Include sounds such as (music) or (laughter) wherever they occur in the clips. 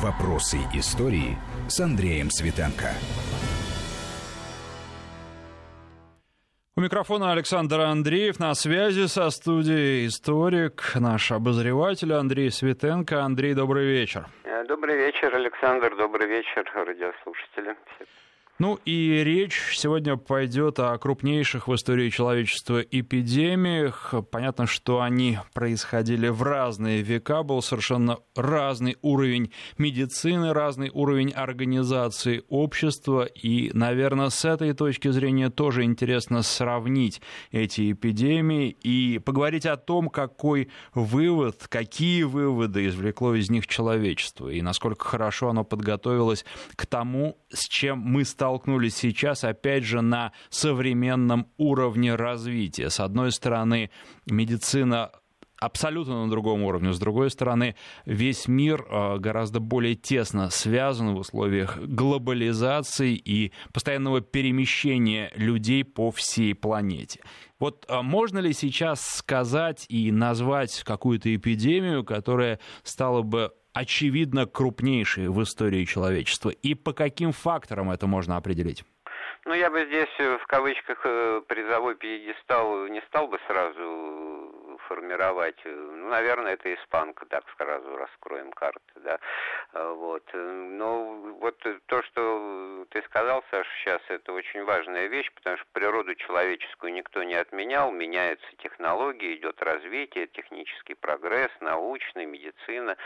Вопросы истории с Андреем Светенко. У микрофона Александр Андреев. На связи со студией историк, наш обозреватель Андрей Светенко. Андрей, добрый вечер. Добрый вечер, Александр. Добрый вечер, радиослушатели. Ну и речь сегодня пойдет о крупнейших в истории человечества эпидемиях. Понятно, что они происходили в разные века, был совершенно разный уровень медицины, разный уровень организации общества. И, наверное, с этой точки зрения тоже интересно сравнить эти эпидемии и поговорить о том, какой вывод, какие выводы извлекло из них человечество и насколько хорошо оно подготовилось к тому, с чем мы сталкиваемся столкнулись сейчас, опять же, на современном уровне развития. С одной стороны, медицина абсолютно на другом уровне. С другой стороны, весь мир э, гораздо более тесно связан в условиях глобализации и постоянного перемещения людей по всей планете. Вот э, можно ли сейчас сказать и назвать какую-то эпидемию, которая стала бы очевидно крупнейшие в истории человечества? И по каким факторам это можно определить? Ну, я бы здесь в кавычках э, призовой пьедестал не стал бы сразу формировать. Ну, наверное, это испанка, так сразу раскроем карты, да. А, вот. Но вот то, что ты сказал, Саша, сейчас, это очень важная вещь, потому что природу человеческую никто не отменял, меняются технологии, идет развитие, технический прогресс, научный, медицина,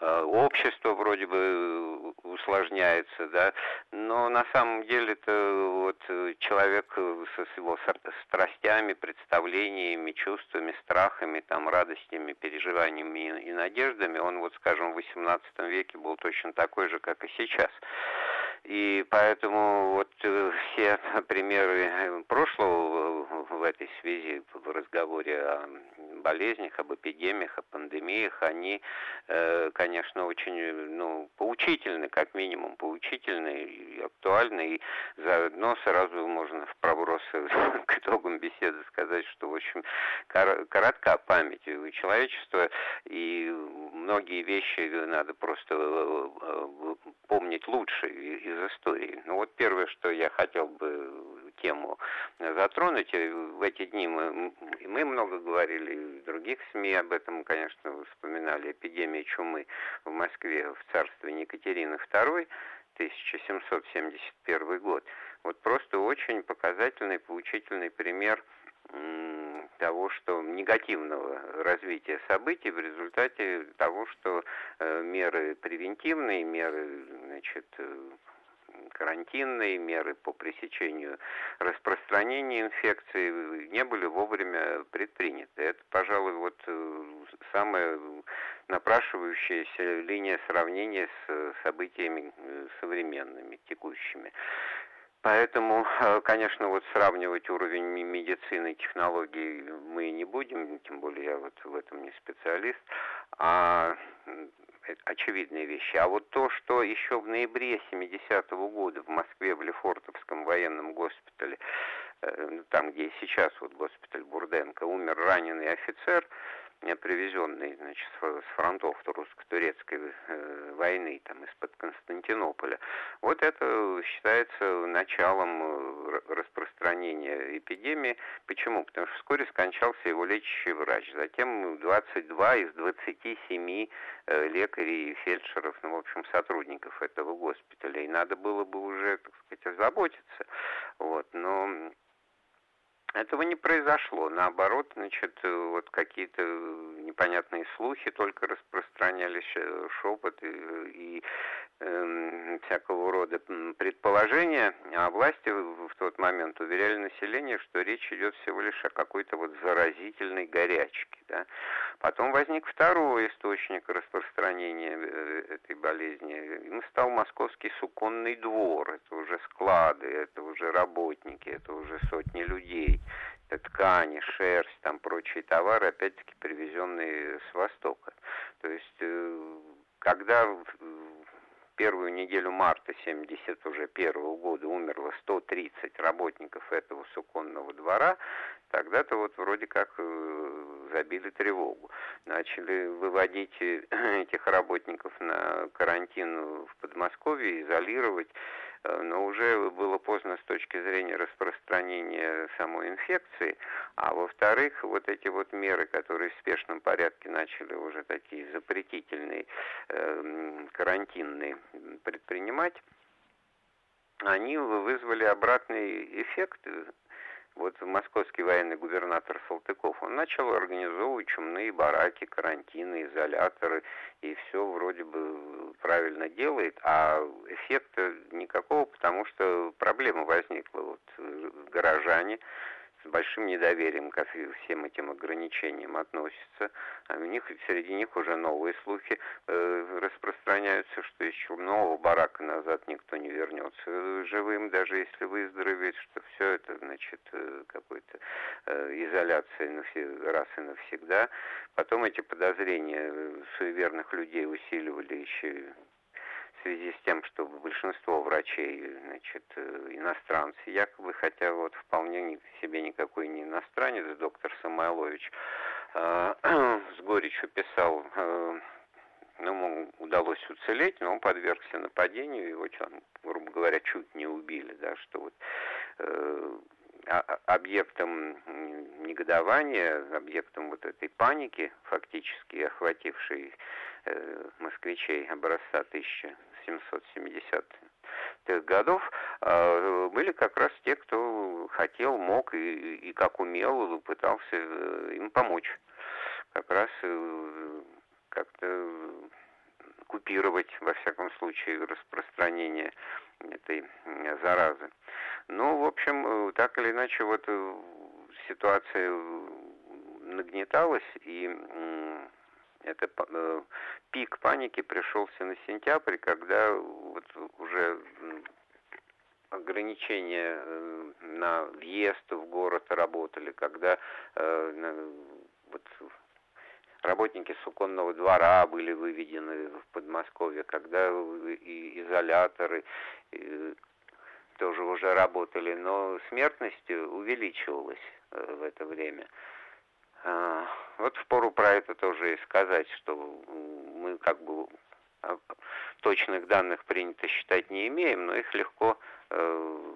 а, общество вроде бы усложняется, да, но на самом деле это вот человек со его страстями, представлениями, чувствами, страхами, там, радостями, переживаниями и, надеждами, он, вот, скажем, в XVIII веке был точно такой же, как и сейчас. И поэтому вот э, все примеры прошлого в этой связи в разговоре о болезнях, об эпидемиях, о пандемиях, они, э, конечно, очень ну, поучительны, как минимум поучительны и актуальны. И заодно сразу можно в проброс (laughs) к итогам беседы сказать, что, в общем, коротка память у человечества, и многие вещи надо просто э, помнить лучше из истории. Ну вот первое, что я хотел бы тему затронуть. В эти дни мы, мы много говорили, в других СМИ об этом, конечно, вспоминали. Эпидемия чумы в Москве в царстве Екатерины II, 1771 год. Вот просто очень показательный, поучительный пример того, что негативного развития событий в результате того, что э, меры превентивные, меры значит, э, карантинные меры по пресечению распространения инфекции не были вовремя предприняты. Это, пожалуй, вот э, самая напрашивающаяся линия сравнения с событиями современными, текущими. Поэтому, э, конечно, вот сравнивать уровень медицины, технологий мы не будем, тем более я вот в этом не специалист, а очевидные вещи. А вот то, что еще в ноябре 70-го года в Москве в Лефортовском военном госпитале, э, там, где сейчас вот госпиталь Бурденко, умер раненый офицер, привезенный значит, с фронтов русско-турецкой э, войны, там, из-под Константинополя. Вот это считается началом э, распространения эпидемии. Почему? Потому что вскоре скончался его лечащий врач. Затем 22 из 27 э, лекарей и фельдшеров, ну, в общем, сотрудников этого госпиталя. И надо было бы уже, так сказать, озаботиться. Вот. Но этого не произошло. Наоборот, значит, вот какие-то непонятные слухи только распространялись, э, шепот и, и э, всякого рода предположения. А власти в тот момент уверяли население, что речь идет всего лишь о какой-то вот заразительной горячке. Да? Потом возник второй источник распространения э, этой болезни. Им стал московский суконный двор. Это уже склады, это уже работники, это уже сотни людей ткани, шерсть, там прочие товары, опять-таки привезенные с Востока. То есть, э, когда первую неделю марта 71 уже первого года умерло 130 работников этого суконного двора, тогда-то вот вроде как э, забили тревогу. Начали выводить (clears throat) этих работников на карантин в Подмосковье, изолировать. Э, но уже было поздно с точки зрения распространения самой инфекции, а во-вторых, вот эти вот меры, которые в спешном порядке начали уже такие запретительные, э, карантинные предпринимать, они вызвали обратный эффект вот московский военный губернатор Салтыков, он начал организовывать чумные бараки, карантины, изоляторы, и все вроде бы правильно делает, а эффекта никакого, потому что проблема возникла. Вот э, горожане с большим недоверием ко всем этим ограничениям относятся. А у них, среди них уже новые слухи э, распространяются, что из чумного барака назад никто не вернется живым, даже если выздоровеет, что все это, значит, э, какой-то э, изоляция на все, раз и навсегда. Потом эти подозрения суеверных людей усиливали еще связи с тем, что большинство врачей, значит, э, иностранцы, якобы, хотя вот вполне себе никакой не иностранец, доктор Самойлович э, (clears throat) с горечью писал, э, ну, ему удалось уцелеть, но он подвергся нападению, его, грубо говоря, чуть не убили, да, что вот э, объектом негодования, объектом вот этой паники, фактически охватившей э, москвичей образца 1770-х годов, э, были как раз те, кто хотел, мог и, и как умел, пытался э, им помочь. Как раз как-то купировать, во всяком случае, распространение этой заразы. Ну, в общем, э, так или иначе, вот э, ситуация нагнеталась, и это э, пик паники пришелся на сентябрь, когда вот уже ограничения на въезд в город работали, когда работники суконного двора были выведены в Подмосковье, когда и изоляторы, и тоже уже работали, но смертность увеличивалась э, в это время. А, вот впору про это тоже и сказать, что мы как бы а, точных данных принято считать не имеем, но их легко э,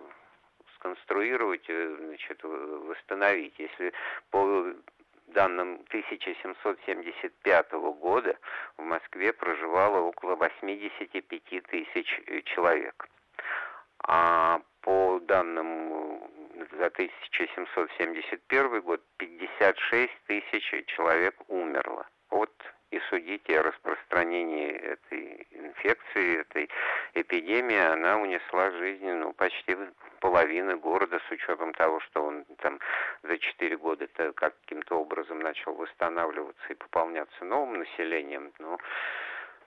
сконструировать, э, значит, восстановить. Если по данным 1775 года в Москве проживало около 85 тысяч человек. А по данным за 1771 год 56 тысяч человек умерло. Вот и судите о распространении этой инфекции, этой эпидемии, она унесла жизни ну, почти половины города с учетом того, что он там за 4 года каким-то образом начал восстанавливаться и пополняться новым населением. Но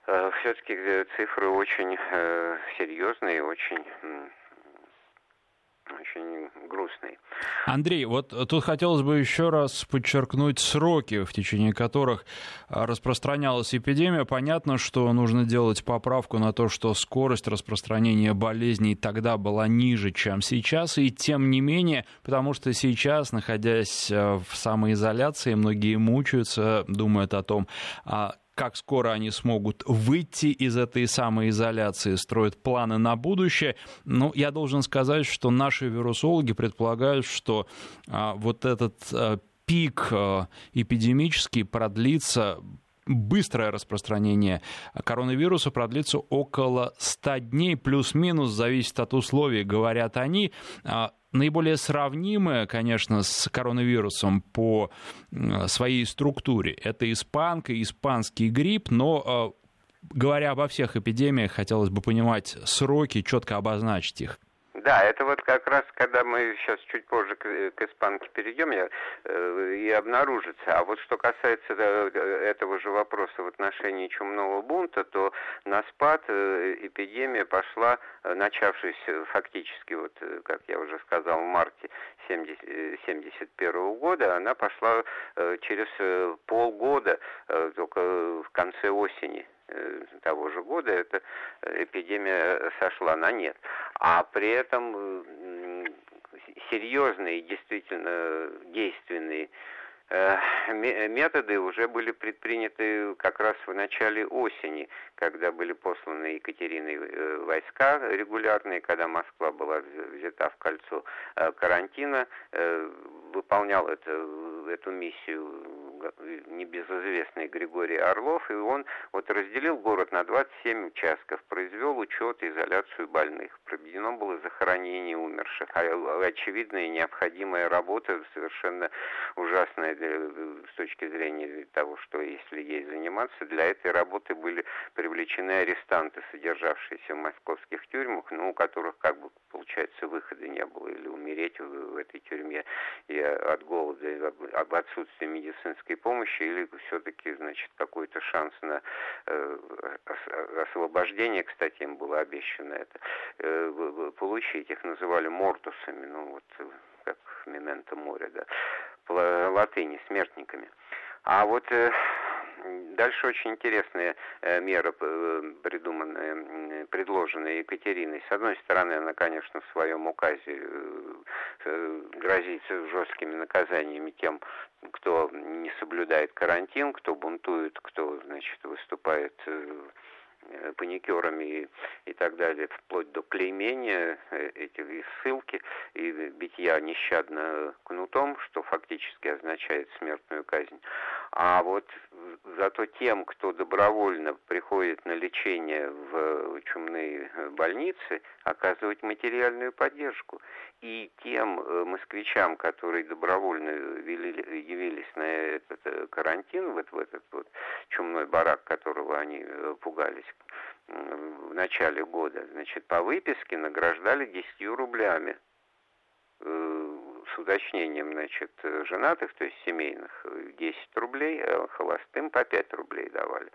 э, все-таки э, цифры очень э, серьезные, очень очень грустный. Андрей, вот тут хотелось бы еще раз подчеркнуть сроки, в течение которых а, распространялась эпидемия. Понятно, что нужно делать поправку на то, что скорость распространения болезней тогда была ниже, чем сейчас, и тем не менее, потому что сейчас, находясь а, в самоизоляции, многие мучаются, думают о том, а как скоро они смогут выйти из этой самоизоляции, строят планы на будущее. Но я должен сказать, что наши вирусологи предполагают, что а, вот этот а, пик а, эпидемический продлится быстрое распространение коронавируса продлится около 100 дней, плюс-минус, зависит от условий, говорят они. Наиболее сравнимое, конечно, с коронавирусом по своей структуре. Это испанка, испанский грипп, но а, говоря обо всех эпидемиях, хотелось бы понимать сроки, четко обозначить их. Да, это вот как раз, когда мы сейчас чуть позже к, к испанке перейдем, я, э, и обнаружится. А вот что касается э, этого же вопроса в отношении чумного бунта, то на спад э, эпидемия пошла, э, начавшись фактически, вот, э, как я уже сказал, в марте 1971 -го года, она пошла э, через э, полгода, э, только в конце осени Э, того же года эта э, эпидемия сошла на нет. А при этом серьезные, действительно действенные Э, методы уже были предприняты как раз в начале осени, когда были посланы Екатериной э, войска регулярные, когда Москва была взята в кольцо э, карантина, выполнял это, эту миссию небезызвестный Григорий Орлов, и он вот разделил город на 27 участков, произвел учет и изоляцию больных, проведено было захоронение умерших, а очевидная и необходимая работа, совершенно ужасная для, с точки зрения того, что если ей заниматься, для этой работы были привлечены арестанты, содержавшиеся в московских тюрьмах, ну, у которых, как бы, получается, выхода не было, или умереть в, в этой тюрьме и от голода, и об отсутствии медицинской медицинской помощи или все-таки, значит, какой-то шанс на э, освобождение, кстати, им было обещано это, э, получить. Их называли мортусами, ну вот как мементо моря, да, по латыни, смертниками. А вот э, Дальше очень интересная э, мера, э, придуманная, предложенная Екатериной. С одной стороны, она, конечно, в своем указе э, грозится жесткими наказаниями тем, кто не соблюдает карантин, кто бунтует, кто, значит, выступает паникерами и, так далее, вплоть до клеймения э, этих и ссылки и битья нещадно кнутом, что фактически означает смертную казнь. А вот зато тем, кто добровольно приходит на лечение в чумные больницы, оказывать материальную поддержку. И тем э, москвичам, которые добровольно явились на этот карантин, вот в этот вот чумной барак, которого они пугались, в начале года, значит, по выписке награждали 10 рублями э, с уточнением, значит, женатых, то есть семейных, 10 рублей, а холостым по 5 рублей давали.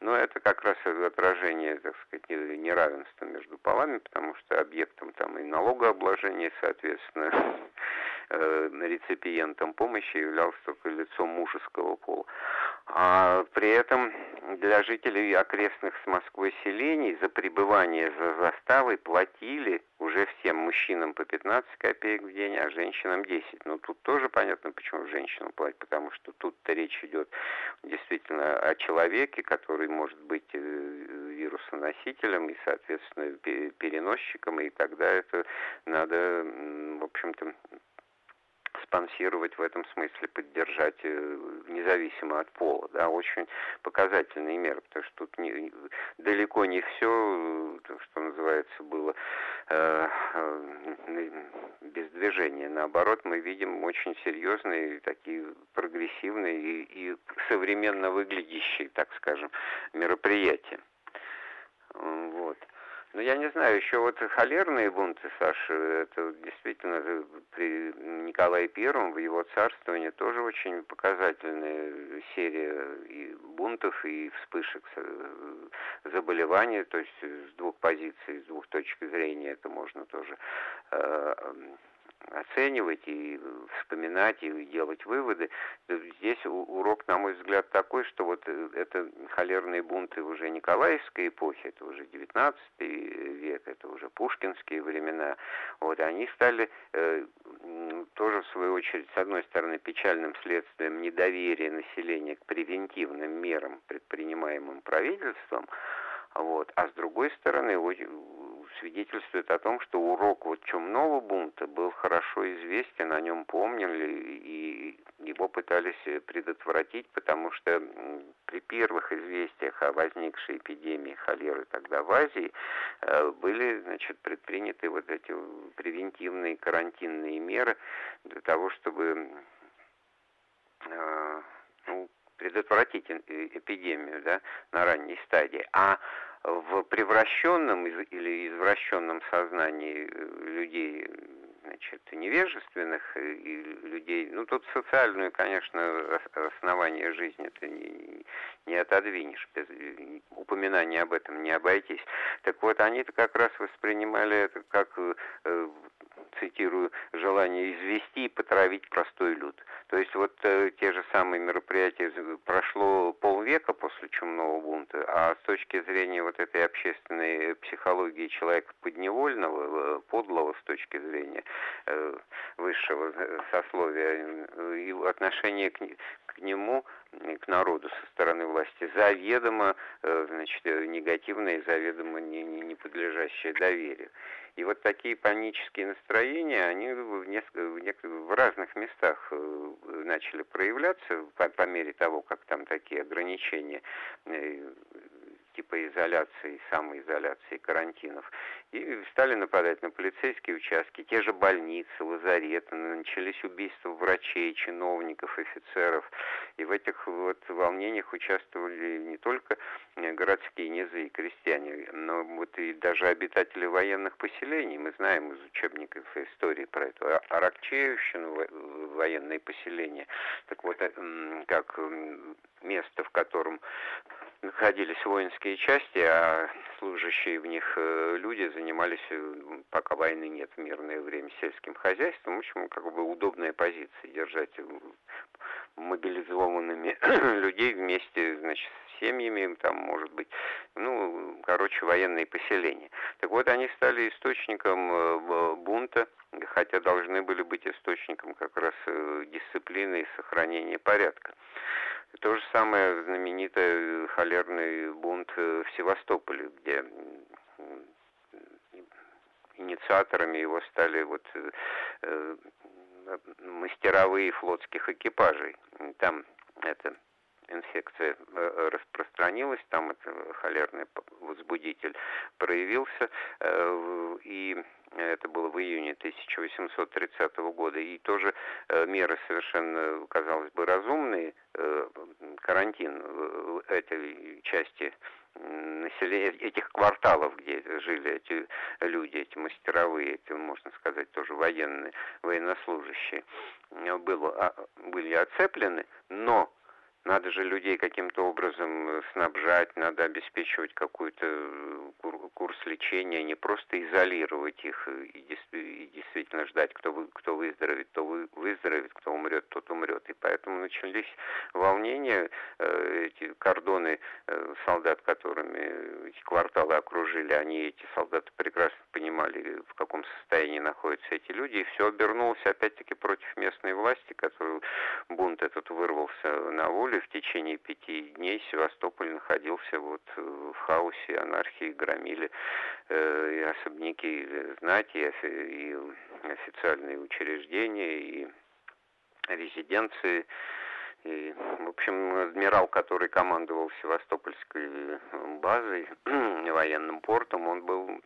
Но это как раз отражение, так сказать, неравенства между полами, потому что объектом там и налогообложения, соответственно, (laughs) э, реципиентом помощи являлся только лицо мужеского пола. А при этом для жителей окрестных с Москвой селений за пребывание за заставой платили уже всем мужчинам по 15 копеек в день, а женщинам 10. Ну, тут тоже понятно, почему женщинам платят, потому что тут-то речь идет действительно о человеке, который может быть э, вирусоносителем и, соответственно, переносчиком, и тогда это надо, в общем-то, спонсировать в этом смысле, поддержать э, независимо от пола. Да, очень показательные меры, потому что тут не, далеко не все, э, что называется, было э, э, без движения. Наоборот, мы видим очень серьезные, такие прогрессивные и, и современно выглядящие, так скажем, мероприятия. Вот. Ну, я не знаю, еще вот холерные бунты, Саша, это действительно при Николае Первом в его царствовании тоже очень показательная серия и бунтов, и вспышек заболеваний, то есть с двух позиций, с двух точек зрения это можно тоже э, оценивать и вспоминать и делать выводы. Здесь урок, на мой взгляд, такой, что вот э, это холерные бунты уже Николаевской эпохи, это уже 19 век, это уже пушкинские времена, вот, они стали э, тоже, в свою очередь, с одной стороны, печальным следствием недоверия населения к превентивным мерам, предпринимаемым правительством, вот. А с другой стороны, свидетельствует о том, что урок вот чумного бунта был хорошо известен, о нем помнили и его пытались предотвратить, потому что при первых известиях о возникшей эпидемии холеры тогда в Азии э, были значит, предприняты вот эти превентивные карантинные меры для того, чтобы э, ну, предотвратить эпидемию да, на ранней стадии. А в превращенном или извращенном сознании э, людей значит, невежественных и людей, ну тут социальную, конечно, основание жизни ты не, не отодвинешь, без упоминания об этом не обойтись. Так вот, они-то как раз воспринимали это как э, цитирую, желание извести и потравить простой люд. То есть вот э, те же самые мероприятия прошло полвека после чумного бунта, а с точки зрения вот этой общественной психологии человека подневольного, э, подлого с точки зрения э, высшего сословия, и отношение к, нему к народу со стороны власти заведомо э, значит, негативное, заведомо не, не, не подлежащее доверию. И вот такие панические настроения, они в, несколько, в, несколько, в разных местах э, начали проявляться по, по мере того, как там такие ограничения э, типа изоляции, самоизоляции, карантинов. И стали нападать на полицейские участки, те же больницы, лазареты, начались убийства врачей, чиновников, офицеров. И в этих вот волнениях участвовали не только городские низы и крестьяне, но вот и даже обитатели военных поселений. Мы знаем из учебников истории про эту Аракчеевщину, военные поселения. Так вот, э, как место, в котором находились воинские части, а служащие в них э, люди занимались, э, пока войны нет, в мирное время сельским хозяйством. В общем, как бы удобная позиция держать мобилизованными (clears throat) людей вместе, значит, семьями, там, может быть, ну, короче, военные поселения. Так вот, они стали источником бунта, хотя должны были быть источником как раз дисциплины и сохранения порядка. То же самое знаменитый холерный бунт в Севастополе, где инициаторами его стали вот э, мастеровые флотских экипажей. Там это инфекция э, распространилась, там это холерный возбудитель проявился, э, и это было в июне 1830 года, и тоже э, меры совершенно, казалось бы, разумные, карантин этой части населения, этих кварталов, где жили эти люди, эти мастеровые, эти, можно сказать, тоже военные, военнослужащие, было, а, были оцеплены, но надо же людей каким-то образом э, снабжать, надо обеспечивать какой-то э, курс лечения, не просто изолировать их э, и действительно ждать, кто, вы, кто выздоровеет, кто вы, выздоровеет, кто умрет, тот умрет. И поэтому начались волнения, эти кордоны солдат, которыми эти кварталы окружили, они, эти солдаты, прекрасно понимали, в каком состоянии находятся эти люди, и все обернулось опять-таки против местной власти, которую бунт этот вырвался на волю, Севастополе в течение пяти дней Севастополь находился вот э, в хаосе, анархии, громили э, и особняки знати, и, и официальные учреждения, и резиденции. И, в общем, адмирал, который командовал Севастопольской базой, (clears throat) военным портом, он был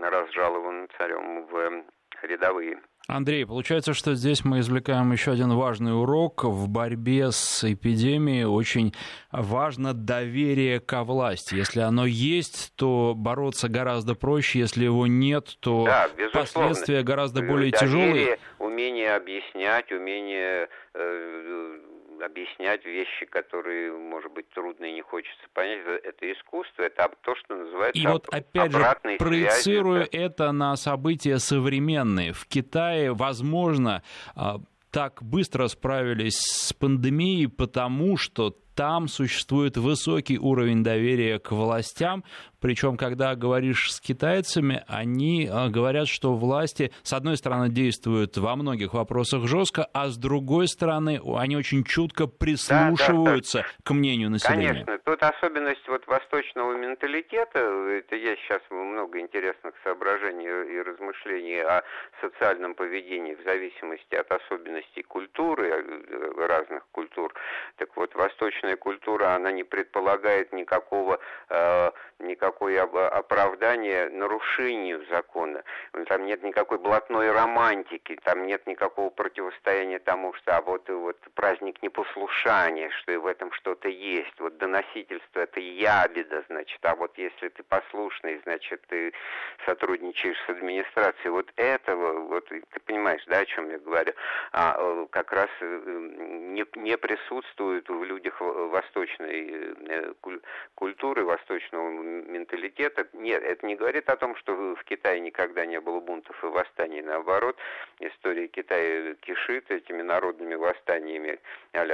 разжалован царем в рядовые Андрей, получается, что здесь мы извлекаем еще один важный урок. В борьбе с эпидемией очень важно доверие ко власти. Если оно есть, то бороться гораздо проще. Если его нет, то да, последствия гораздо более доверие, тяжелые. Умение объяснять, умение э, объяснять вещи, которые, может быть, трудно и не хочется понять. Это искусство, это то, что называется И вот опять же, проецируя связи, это на события современные. В Китае, возможно, а, так быстро справились с пандемией, потому что там существует высокий уровень доверия к властям, причем, когда говоришь с китайцами, они а, говорят, что власти, с одной стороны, действуют во многих вопросах жестко, а с другой стороны, они очень чутко прислушиваются да, да, да. к мнению населения. Конечно, тут особенность вот восточного менталитета, это есть сейчас много интересных соображений и размышлений о социальном поведении в зависимости от особенностей культуры, э, разных культур. Так вот, восточная культура, она не предполагает никакого, э, никакого никакое оправдание нарушению закона. Там нет никакой блатной романтики, там нет никакого противостояния тому, что а вот, вот праздник непослушания, что и в этом что-то есть. Вот доносительство это ябеда, значит, а вот если ты послушный, значит, ты сотрудничаешь с администрацией. Вот этого, вот ты понимаешь, да, о чем я говорю, а, э, как раз э, не, не присутствует в людях восточной культуры, восточного менталитета. Нет, это не говорит о том, что в Китае никогда не было бунтов и восстаний. Наоборот, история Китая кишит этими народными восстаниями а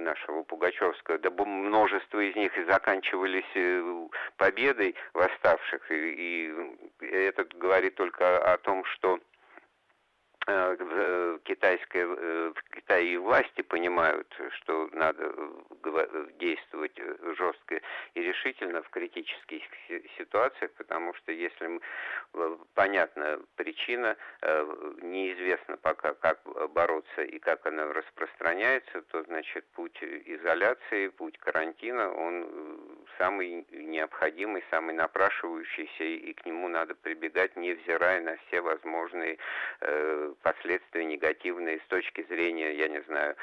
нашего Пугачевского. Да множество из них и заканчивались победой восставших. И, и это говорит только о том, что Э, э, китайская, э, в Китае и власти понимают, что надо действовать жестко и решительно в критических ситуациях, потому что если понятна причина, неизвестно пока, как бороться и как она распространяется, то, значит, путь изоляции, путь карантина, он самый необходимый, самый напрашивающийся, и к нему надо прибегать, невзирая на все возможные последствия негативные с точки зрения, я не знаю,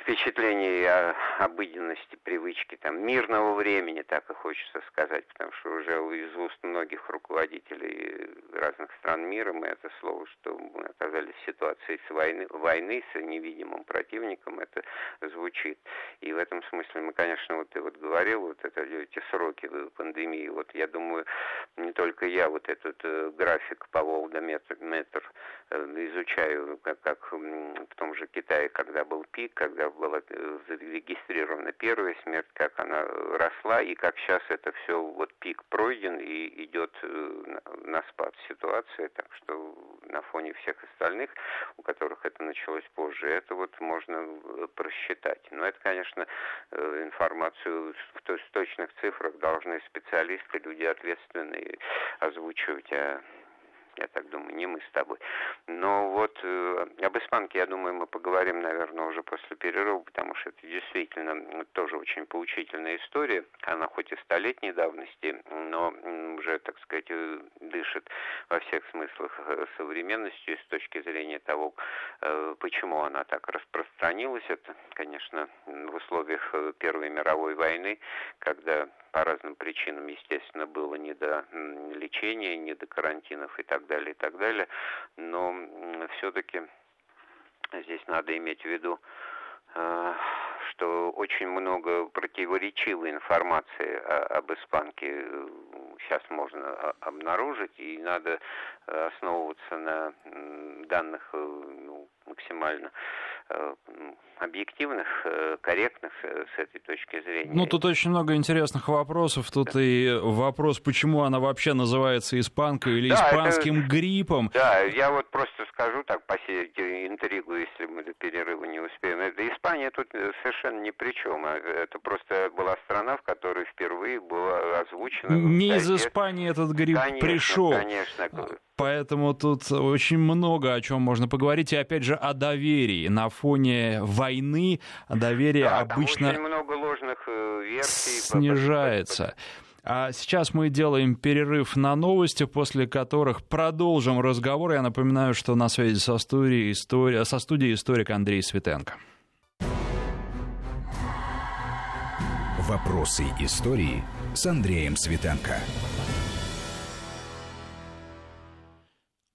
впечатлений о обыденности, привычки, там, мирного времени, так и хочется сказать, потому что уже из уст многих руководителей разных стран мира мы это слово, что мы оказались в ситуации с войны, войны с невидимым противником, это звучит. И в этом смысле мы, конечно, вот ты вот говорил, вот это, эти сроки пандемии, вот я думаю, не только я вот этот э, график по Волгометр метр, э, изучаю, как, как в том же Китае, когда был пик, когда была э, зарегистрирована первая смерть, как она росла, и как сейчас это все, вот пик пройден и идет э, на спад ситуация, так что на фоне всех остальных, у которых это началось позже, это вот можно э, просчитать. Но это, конечно, информацию в точных цифрах должны специалисты, люди ответственные озвучивать, а я так думаю, не мы с тобой. Но вот э, об испанке, я думаю, мы поговорим, наверное, уже после перерыва, потому что это действительно тоже очень поучительная история. Она хоть и столетней давности, но уже, так сказать, э, дышит во всех смыслах э, современностью с точки зрения того, э, почему она так распространилась. Это, конечно, в условиях э, Первой мировой войны, когда по разным причинам, естественно, было не до лечения, не до карантинов и так далее, и так далее. Но все-таки здесь надо иметь в виду, э, что очень много противоречивой информации об испанке сейчас можно обнаружить, и надо основываться на данных ну, максимально Э, объективных, э, корректных с этой точки зрения. Ну, тут очень много интересных вопросов. Тут да. и вопрос, почему она вообще называется испанкой или да, испанским это, гриппом. Да, я вот просто скажу так, посеять интригу, если мы до перерыва не успеем. Это Испания тут совершенно ни при чем. А это просто была страна, в которой впервые было озвучено... Не из Испании этот грипп конечно, пришел. Конечно, Поэтому тут очень много о чем можно поговорить. И опять же о доверии. На фоне войны доверие да, обычно очень много ложных э, версий снижается. А сейчас мы делаем перерыв на новости, после которых продолжим разговор. Я напоминаю, что на связи со студией, история, со студией историк Андрей Светенко. Вопросы истории с Андреем Светенко.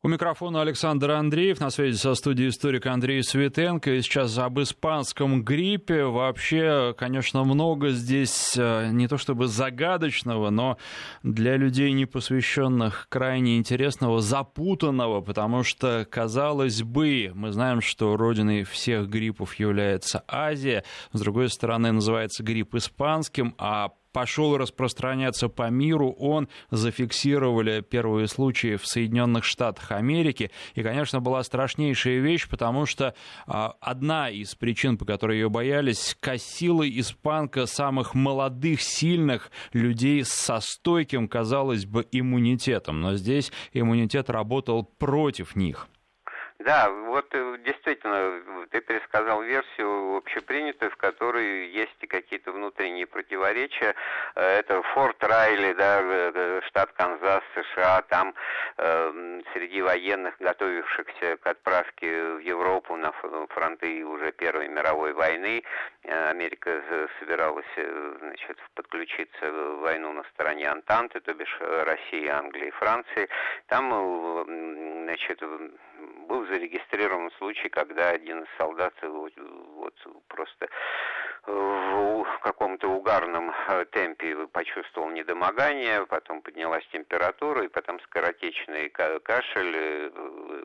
У микрофона Александр Андреев, на связи со студией историка Андрей Светенко. И сейчас об испанском гриппе. Вообще, конечно, много здесь э, не то чтобы загадочного, но для людей, не посвященных, крайне интересного, запутанного, потому что, казалось бы, мы знаем, что родиной всех гриппов является Азия. С другой стороны, называется грипп испанским, а пошел распространяться по миру, он зафиксировали первые случаи в Соединенных Штатах Америки. И, конечно, была страшнейшая вещь, потому что а, одна из причин, по которой ее боялись, косила испанка самых молодых, сильных людей со стойким, казалось бы, иммунитетом. Но здесь иммунитет работал против них. Да, вот э, действительно, ты пересказал версию общепринятую, в которой есть какие-то внутренние противоречия. Э, это Форт Райли, да, э, штат Канзас, США, там среди военных, готовившихся к отправке в Европу на фронты уже Первой мировой войны, Америка собиралась значит, подключиться в войну на стороне Антанты, то бишь России, Англии Франции. Там значит, был зарегистрирован случай, когда один из солдат вот, вот просто в каком-то угарном э, темпе почувствовал недомогание, потом поднялась температура, и потом скоротечный кашель э,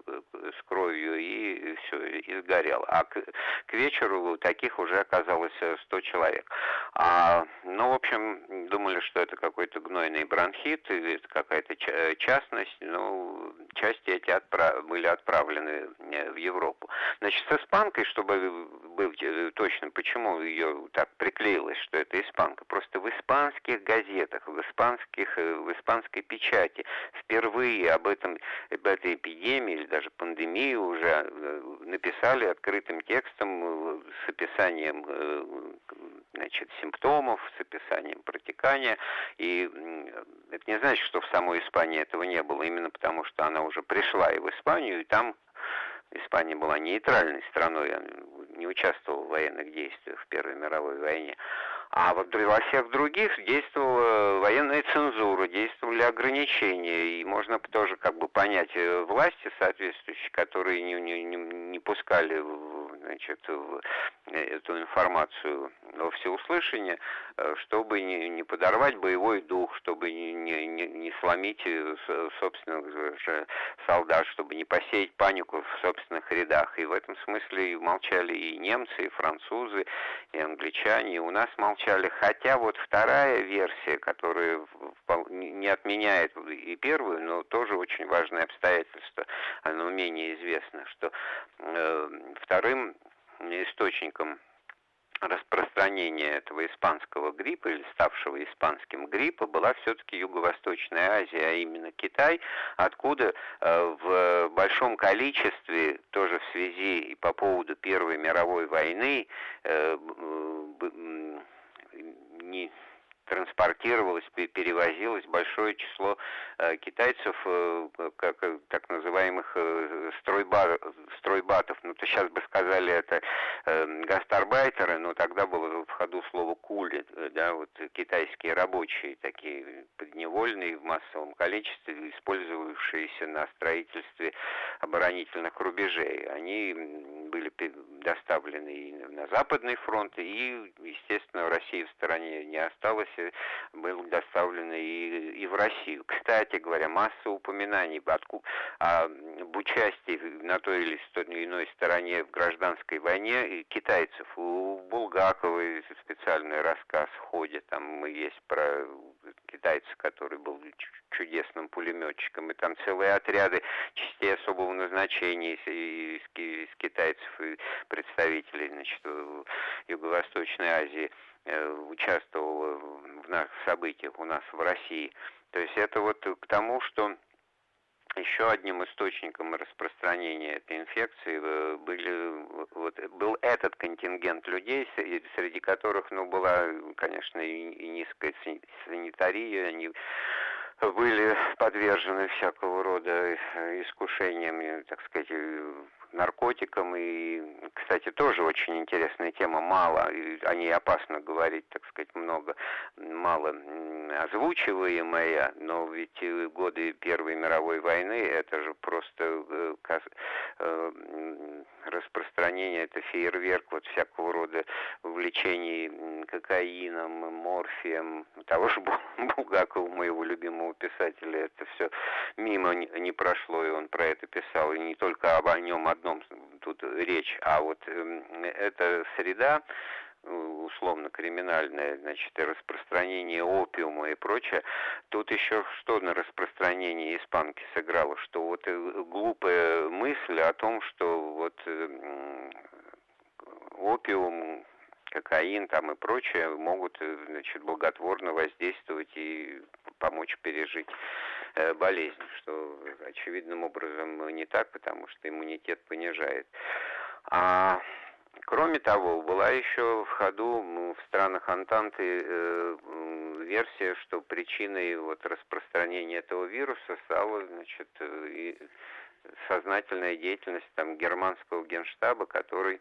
э, с кровью, и все, и сгорел. А к, к вечеру таких уже оказалось 100 человек. А, ну, в общем, думали, что это какой-то гнойный бронхит, это какая-то частность, ну, части эти отправ... были отправлены в Европу. Значит, с испанкой, чтобы быть точным, почему ее так приклеилось, что это испанка. Просто в испанских газетах, в, испанских, э, в испанской печати впервые об, этом, об этой эпидемии или даже пандемии уже э, написали открытым текстом э, с описанием значит, симптомов, с описанием протекания. И это не значит, что в самой Испании этого не было, именно потому что она уже пришла и в Испанию, и там Испания была нейтральной страной, не участвовал в военных действиях в Первой мировой войне. А вот во всех других действовала военная цензура, действовали ограничения, и можно тоже как бы понять э, власти соответствующие, которые не, не, не пускали значит, в эту информацию во всеуслышание, э, чтобы не, не подорвать боевой дух, чтобы не, не, не сломить э, собственных же солдат, чтобы не посеять панику в собственных рядах. И в этом смысле молчали и немцы, и французы, и англичане, и у нас молчали. Хотя вот вторая версия, которая не отменяет и первую, но тоже очень важное обстоятельство, оно менее известно, что э, вторым источником распространения этого испанского гриппа или ставшего испанским гриппа была все-таки Юго-Восточная Азия, а именно Китай, откуда э, в большом количестве, тоже в связи и по поводу Первой мировой войны, э, не транспортировалось, перевозилось большое число э, китайцев, э, как э, так называемых стройба, стройбатов. Ну, то сейчас бы сказали это гастарбайтеры, но тогда было в ходу слово кули, да, вот китайские рабочие, такие подневольные в массовом количестве, использовавшиеся на строительстве оборонительных рубежей. Они были доставлены и на Западный фронт, и, естественно, России в стороне не осталось, и был доставлен и, и в Россию. Кстати говоря, масса упоминаний об участии на той или иной стороне в гражданской войне китайцев. У Булгакова специальный рассказ ходит, там есть про китайца, который был чудесным пулеметчиком, и там целые отряды частей особого назначения из, из, из китайцев и представителей значит, Юго-Восточной Азии э, участвовало в наших событиях у нас в России. То есть это вот к тому, что еще одним источником распространения этой инфекции э, были, вот, был этот контингент людей, среди которых ну, была, конечно, и низкая санитария, они были подвержены всякого рода искушениям, так сказать, наркотикам. И, кстати, тоже очень интересная тема. Мало, о ней опасно говорить, так сказать, много, мало озвучиваемая, но ведь годы Первой мировой войны, это же просто э, э, распространение, это фейерверк вот всякого рода увлечений кокаином, морфием, того же (laughs) Булгакова, моего любимого писателя, это все мимо не прошло, и он про это писал, и не только об о нем одном тут речь, а вот эм, эта среда, условно криминальное, значит, распространение опиума и прочее, тут еще что на распространение испанки сыграло, что вот э, глупая мысль о том, что вот эм, опиум, кокаин там и прочее могут, э, значит, благотворно воздействовать и помочь пережить. э, болезнь, что очевидным образом не так, потому что иммунитет понижает. А Кроме того, была еще в ходу в странах Антанты э, версия, что причиной вот распространения этого вируса стала значит, э, и сознательная деятельность там германского генштаба, который э,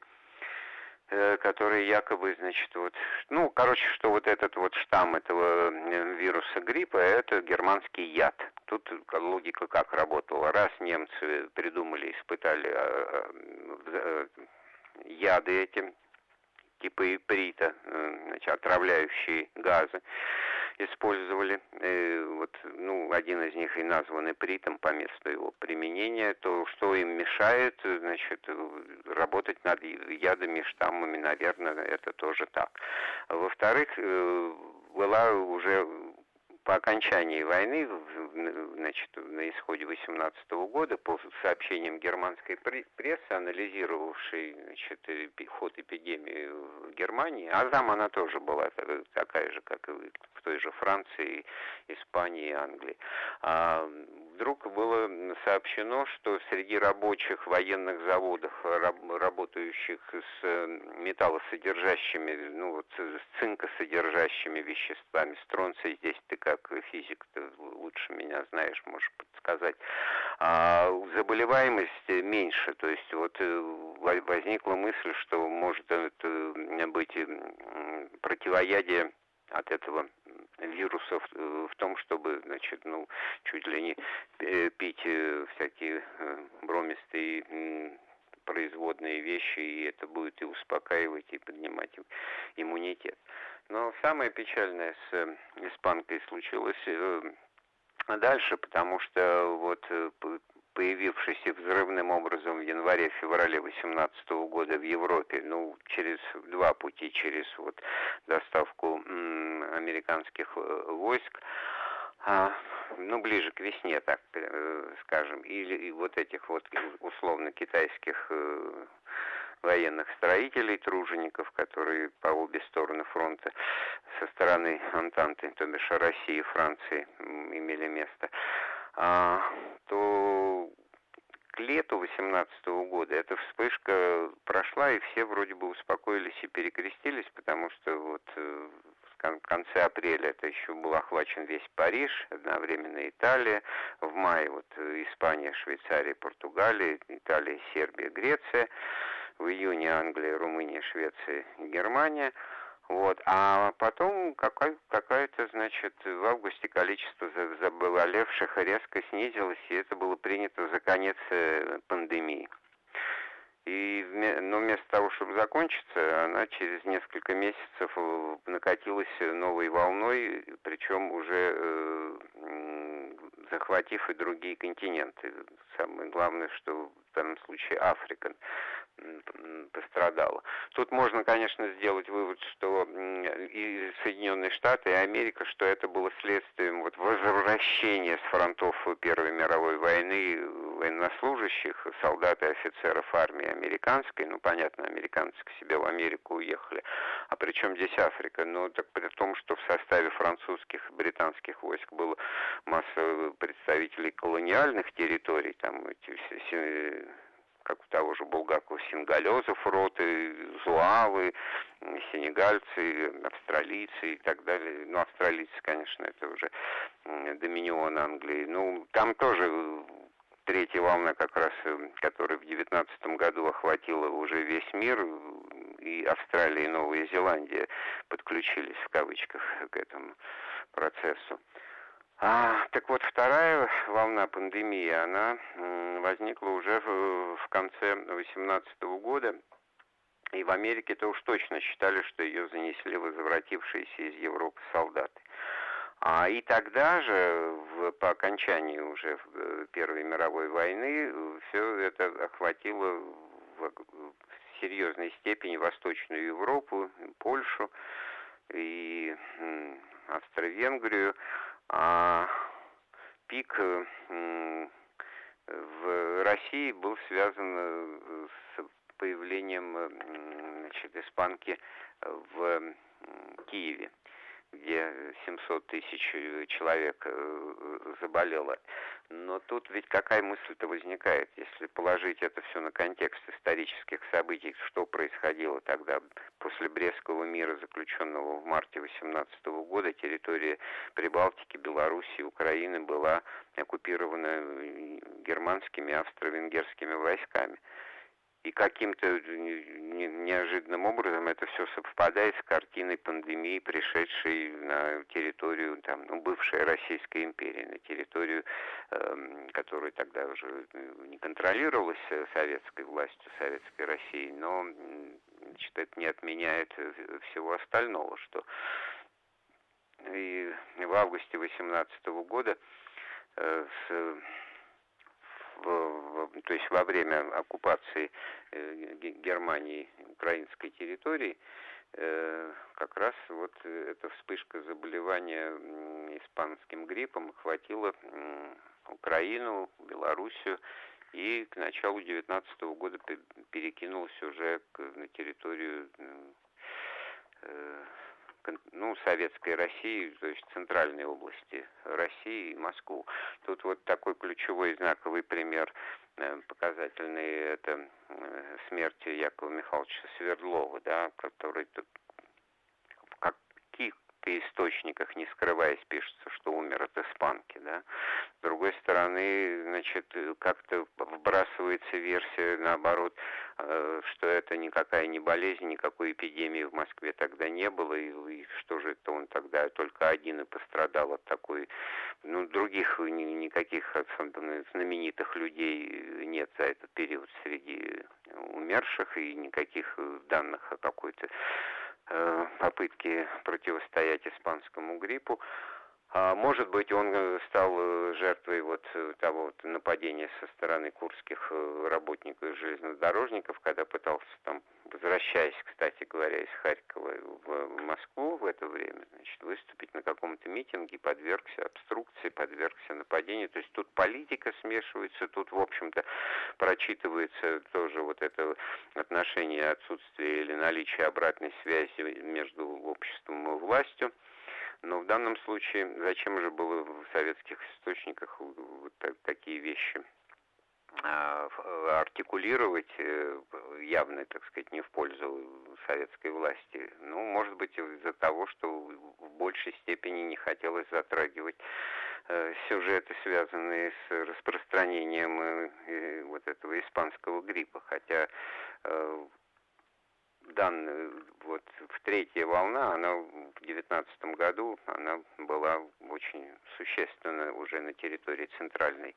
который якобы, значит, вот, ну, короче, что вот этот вот штамм этого э, вируса гриппа, это германский яд. Тут логика как работала. Раз немцы придумали, испытали а, а, яды этим типа иприта, значит, отравляющие газы использовали. Вот, ну, один из них и назван ипритом по месту его применения. То, что им мешает, значит, работать над ядами, штаммами, наверное, это тоже так. Во-вторых, была уже по окончании войны, значит, на исходе 18 года, по сообщениям германской прессы, анализировавшей значит, ход эпидемии в Германии, а там она тоже была такая же, как и в той же Франции, Испании Англии, а вдруг было сообщено, что среди рабочих военных заводов, работающих с металлосодержащими, ну вот с цинкосодержащими веществами, стронций здесь ты как физик, ты лучше меня знаешь, можешь подсказать, а заболеваемость меньше, то есть вот э, возникла мысль, что может это быть противоядие от этого вирусов э, в том, чтобы, значит, ну, чуть ли не э, пить э, всякие бромистые производные вещи, и это будет и успокаивать, и поднимать иммунитет. Но самое печальное с испанкой случилось дальше, потому что вот появившийся взрывным образом в январе-феврале 2018 года в Европе, ну, через два пути, через вот доставку американских э, войск, а, ну, ближе к весне, так э, скажем, или вот этих вот условно китайских э, военных строителей, тружеников, которые по обе стороны фронта со стороны Антанты, то бишь России и Франции, имели место, то к лету 18 года эта вспышка прошла, и все вроде бы успокоились и перекрестились, потому что вот э, в конце апреля это еще был охвачен весь Париж, одновременно Италия, в мае вот Испания, Швейцария, Португалия, Италия, Сербия, Греция, в июне Англия, Румыния, Швеция Германия – вот. А потом какая-то, значит, в августе количество заболевших резко снизилось, и это было принято за конец э, пандемии. И но вместо того, чтобы закончиться, она через несколько месяцев э, накатилась новой волной, причем уже э, захватив и другие континенты. Самое главное, что в данном случае Африка пострадала. Тут можно, конечно, сделать вывод, что и Соединенные Штаты, и Америка, что это было следствием вот возвращения с фронтов Первой мировой войны военнослужащих, солдат и офицеров армии американской, ну, понятно, американцы к себе в Америку уехали, а причем здесь Африка, ну, так при том, что в составе французских и британских войск было масса представителей колониальных территорий, там эти все как у того же Булгакова, сингалезов роты, зуавы, сенегальцы, австралийцы и так далее. Ну, австралийцы, конечно, это уже доминион Англии. Ну, там тоже третья волна как раз, э, которая в девятнадцатом году охватила уже весь мир, и Австралия и Новая Зеландия подключились в кавычках к этому процессу. А, так вот, вторая волна пандемии, она возникла уже в, в конце 2018 года. И в Америке-то уж точно считали, что ее занесли возвратившиеся из Европы солдаты. А и тогда же, в, по окончании уже э, Первой мировой войны, все это охватило в, в серьезной степени Восточную Европу, Польшу и Австро-Венгрию. А пик в России был связан э, с появлением значит, испанки в Киеве где 700 тысяч э, человек э, заболело. Но тут ведь какая мысль-то возникает, если положить это все на контекст исторических событий, что происходило тогда после Брестского мира, заключенного в марте 18 года, территория Прибалтики, Белоруссии, Украины была оккупирована э, германскими, австро-венгерскими войсками и каким-то неожиданным образом это все совпадает с картиной пандемии, пришедшей на территорию там, ну, бывшей Российской империи, на территорию, э, которая тогда уже не контролировалась советской властью, советской Россией, но значит, это не отменяет всего остального, что и в августе 18 года э, с, в, то есть во время оккупации э, Германии украинской территории э, как раз вот эта вспышка заболевания испанским гриппом охватила Украину, Белоруссию и к началу 19 года перекинулась уже на территорию ну, советской России, то есть центральной области России и Москву. Тут вот такой ключевой знаковый пример э, показательный это э, смерти Якова Михайловича Свердлова, да, который тут каких источниках, не скрываясь, пишется, что умер от испанки, да. С другой стороны, значит, как-то вбрасывается версия, наоборот, что это никакая не болезнь, никакой эпидемии в Москве тогда не было, и, и что же это он тогда только один и пострадал от такой, ну, других никаких знаменитых людей нет за этот период среди умерших, и никаких данных о какой-то Э, попытки противостоять испанскому гриппу. А может быть, он э, стал э, жертвой вот того вот нападения со стороны курских работников железнодорожников, когда пытался там возвращаясь, кстати говоря, из Харькова в Москву в это время, значит, выступить на каком-то митинге, подвергся обструкции, подвергся нападению. То есть тут политика смешивается, тут, в общем-то, прочитывается тоже вот это отношение отсутствия или наличия обратной связи между обществом и властью. Но в данном случае зачем же было в советских источниках вот такие вещи а, артикулировать э, явно, так сказать, не в пользу советской власти. Ну, может быть, из-за того, что в большей степени не хотелось затрагивать э, сюжеты, связанные с распространением э, вот этого испанского гриппа, хотя данная вот в третья волна, она в девятнадцатом году, она была очень существенна уже на территории центральной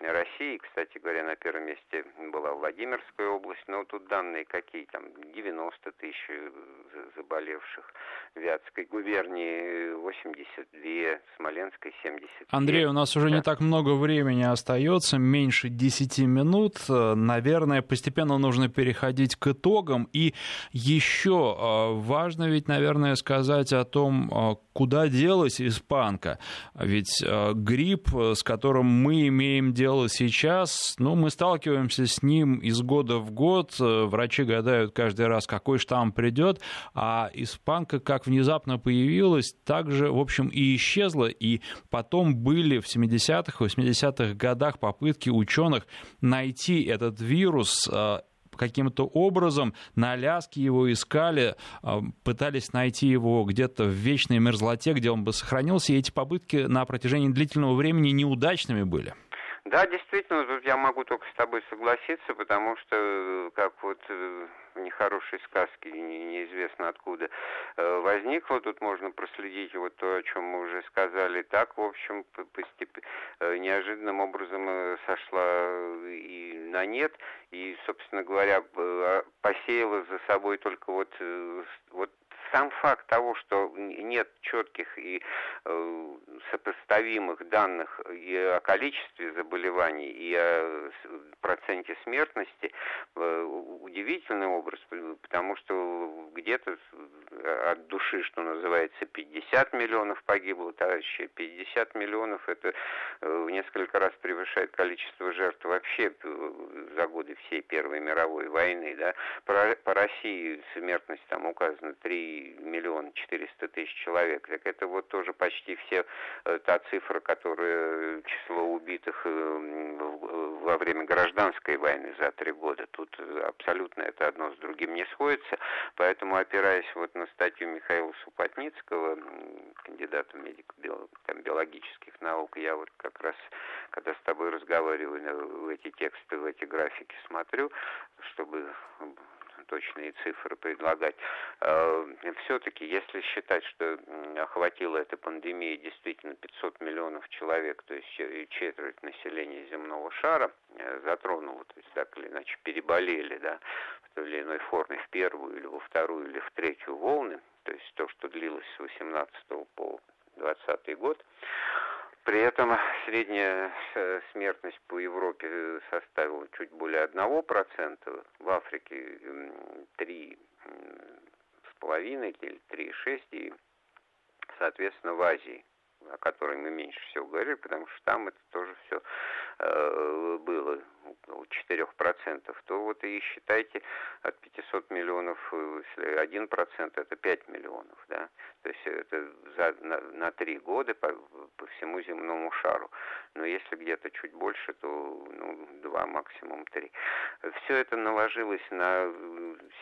России. Кстати говоря, на первом месте была Владимирская область, но тут данные какие там, 90 тысяч заболевших, Вятской губернии 82, Смоленской 70. Андрей, у нас уже да. не так много времени остается, меньше 10 минут. Наверное, постепенно нужно переходить к итогам и еще а, важно ведь, наверное, сказать о том, а, куда делась испанка. Ведь грипп, с которым мы имеем дело сейчас, ну, мы сталкиваемся с ним из года в год. Врачи гадают каждый раз, какой штамм придет. А испанка как внезапно появилась, так же, в общем, и исчезла. И потом были в 70-х, 80-х годах попытки ученых найти этот вирус каким-то образом на Аляске его искали, а, пытались найти его где-то в вечной мерзлоте, где он бы сохранился, и эти попытки на протяжении длительного времени неудачными были. Да, действительно, тут я могу только с тобой согласиться, потому что, как вот э, нехорошей сказке, неизвестно откуда э, возникло, тут можно проследить вот то, о чем мы уже сказали, так, в общем, постеп... неожиданным образом сошла и на нет, и, собственно говоря, посеяла за собой только вот, вот сам факт того, что нет четких и э, сопоставимых данных и о количестве заболеваний, и о проценте смертности, э, удивительный образ, потому что где-то от души, что называется, 50 миллионов погибло, товарищи, 50 миллионов это э, в несколько раз превышает количество жертв вообще за годы всей Первой мировой войны, да. По России смертность там указана 3 миллион четыреста тысяч человек. Так это вот тоже почти все э, та цифра, которая число убитых э, во время гражданской войны за три года. Тут абсолютно это одно с другим не сходится. Поэтому, опираясь вот на статью Михаила Супотницкого, кандидата медико там, биологических наук, я вот как раз, когда с тобой разговариваю, в эти тексты, в эти графики смотрю, чтобы точные цифры предлагать. Э, Все-таки, если считать, что охватила эта пандемия действительно 500 миллионов человек, то есть четверть населения земного шара э, затронула, то есть так или иначе переболели, да, в той или иной форме в первую или во вторую или в третью волны, то есть то, что длилось с 18 по 20 год, при этом средняя э, смертность по Европе составила чуть более 1%, в Африке 3,5 или 3,6%, и, соответственно, в Азии о которой мы меньше всего говорили, потому что там это тоже все э, было около 4%, то вот и считайте от 500 миллионов, если 1% это 5 миллионов, да, то есть это за, на, 3 года по, по всему земному шару. Но если где-то чуть больше, то ну, 2, максимум 3. Все это наложилось на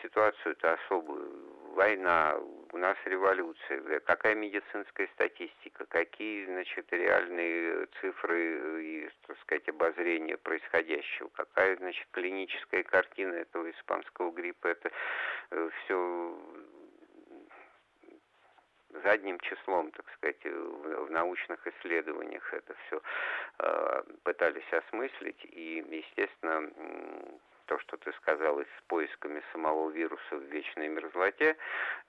ситуацию-то особую. Война, у нас революция, какая медицинская статистика, какие, значит, реальные цифры и, так сказать, обозрения происходящего, какая, значит, клиническая картина этого испанского гриппа, это э, все задним числом, так сказать, в, научных исследованиях это все э, пытались осмыслить, и, естественно, то, что ты сказал, и с поисками самого вируса в вечной мерзлоте.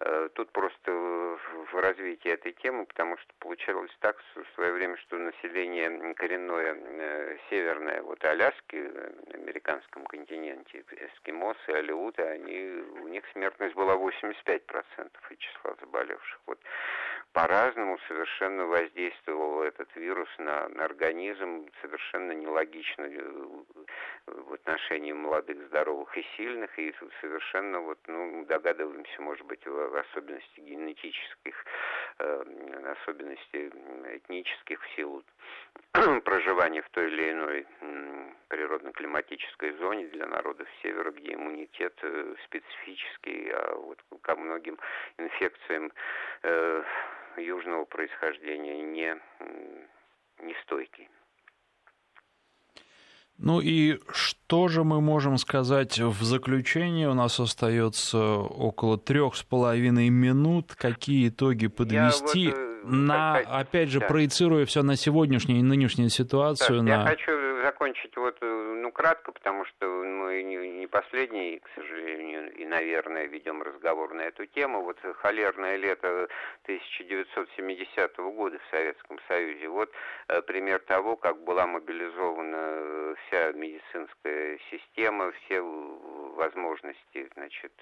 Э, тут просто в развитии этой темы, потому что получалось так в свое время, что население коренное э, северное, вот Аляски, на американском континенте, эскимосы, алиуты, они, у них смертность была 85% и числа заболевших. Вот по-разному совершенно воздействовал этот вирус на, на организм, совершенно нелогично э, в отношении молодых, здоровых и сильных, и совершенно вот, ну, догадываемся, может быть, в особенности генетических, э, особенностей этнических в силу (clears throat) проживания в той или иной природно-климатической зоне для народов севера, где иммунитет э, специфический, а вот ко многим инфекциям э, южного происхождения не, не стойкий. Ну и что же мы можем сказать в заключение? У нас остается около трех с половиной минут. Какие итоги подвести? Вот, э, на, опять же, да. проецируя все на сегодняшнюю и нынешнюю ситуацию. Так, на... Я хочу закончить вот, э, ну, кратко, потому что мы не, последний, к сожалению, и, наверное, ведем разговор на эту тему. Вот холерное лето 1970 года в Советском Союзе. Вот э, пример того, как была мобилизована вся медицинская система, все возможности, значит,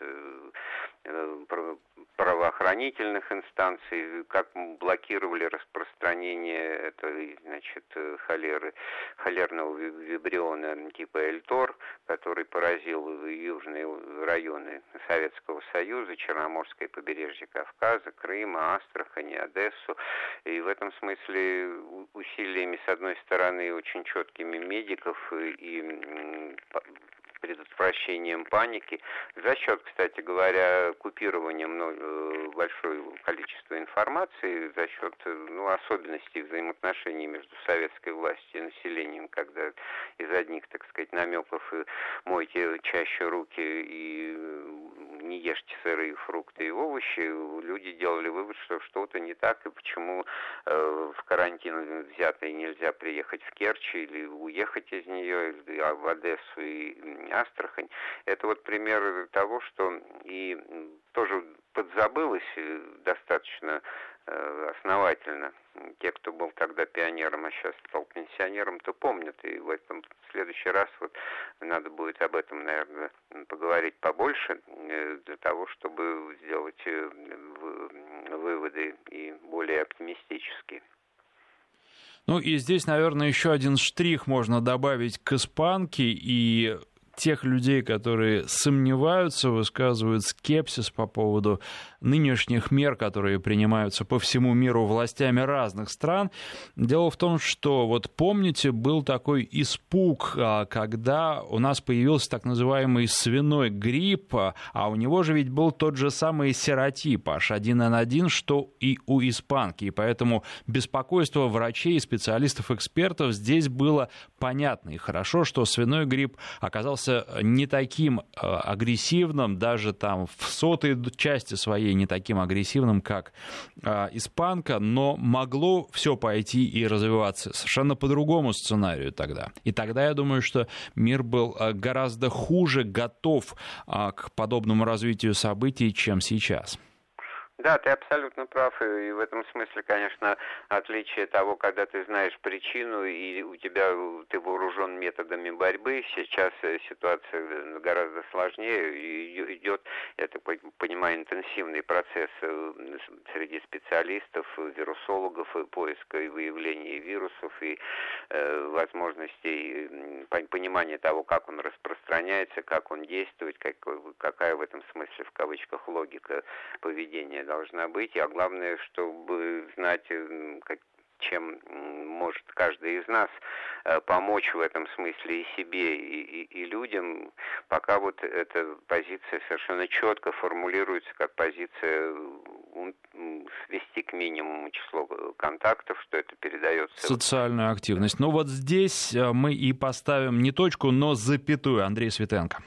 правоохранительных инстанций, как блокировали распространение этой, значит, холеры, холерного вибриона типа Эльтор, который поразил южные районы Советского Союза, Черноморское побережье Кавказа, Крыма, Астрахани, Одессу. И в этом смысле усилиями, с одной стороны, очень четкими медиков и предотвращением паники, за счет, кстати говоря, купирования э, большого количества информации, за счет э, ну, особенностей взаимоотношений между советской властью и населением, когда из одних, так сказать, намеков мойте чаще руки и не ешьте сырые фрукты и овощи, люди делали вывод, что что-то не так, и почему э, в карантин взятый нельзя приехать в Керчь или уехать из нее, а в Одессу и Астрахань. Это вот пример того, что и тоже подзабылось э, достаточно основательно. Те, кто был тогда пионером, а сейчас стал пенсионером, то помнят. И в этом в следующий раз вот надо будет об этом, наверное, поговорить побольше э, для того, чтобы сделать выводы и более оптимистические. Ну и здесь, наверное, еще один штрих можно добавить к испанке и тех людей, которые сомневаются, высказывают скепсис по поводу нынешних мер, которые принимаются по всему миру властями разных стран. Дело в том, что вот помните, был такой испуг, а, когда у нас появился так называемый свиной грипп, а у него же ведь был тот же самый серотип H1N1, что и у испанки. И поэтому беспокойство врачей, специалистов, экспертов здесь было понятно. И хорошо, что свиной грипп оказался оказался не таким агрессивным, даже там в сотой части своей не таким агрессивным, как испанка, но могло все пойти и развиваться совершенно по другому сценарию тогда. И тогда я думаю, что мир был гораздо хуже готов к подобному развитию событий, чем сейчас. Да, ты абсолютно прав, и в этом смысле, конечно, отличие того, когда ты знаешь причину и у тебя ты вооружен методами борьбы, сейчас э, ситуация гораздо сложнее, и идет, я так понимаю, интенсивный процесс э, среди специалистов, вирусологов, поиска и выявления вирусов, и э, возможностей понимания того, как он распространяется, как он действует, как, какая в этом смысле, в кавычках, логика поведения должна быть, а главное, чтобы знать, как, чем может каждый из нас э, помочь в этом смысле и себе, и, и, и людям, пока вот эта позиция совершенно четко формулируется как позиция свести к минимуму число контактов, что это передается... Социальную активность. Ну вот здесь э, мы и поставим не точку, но запятую. Андрей Светенко.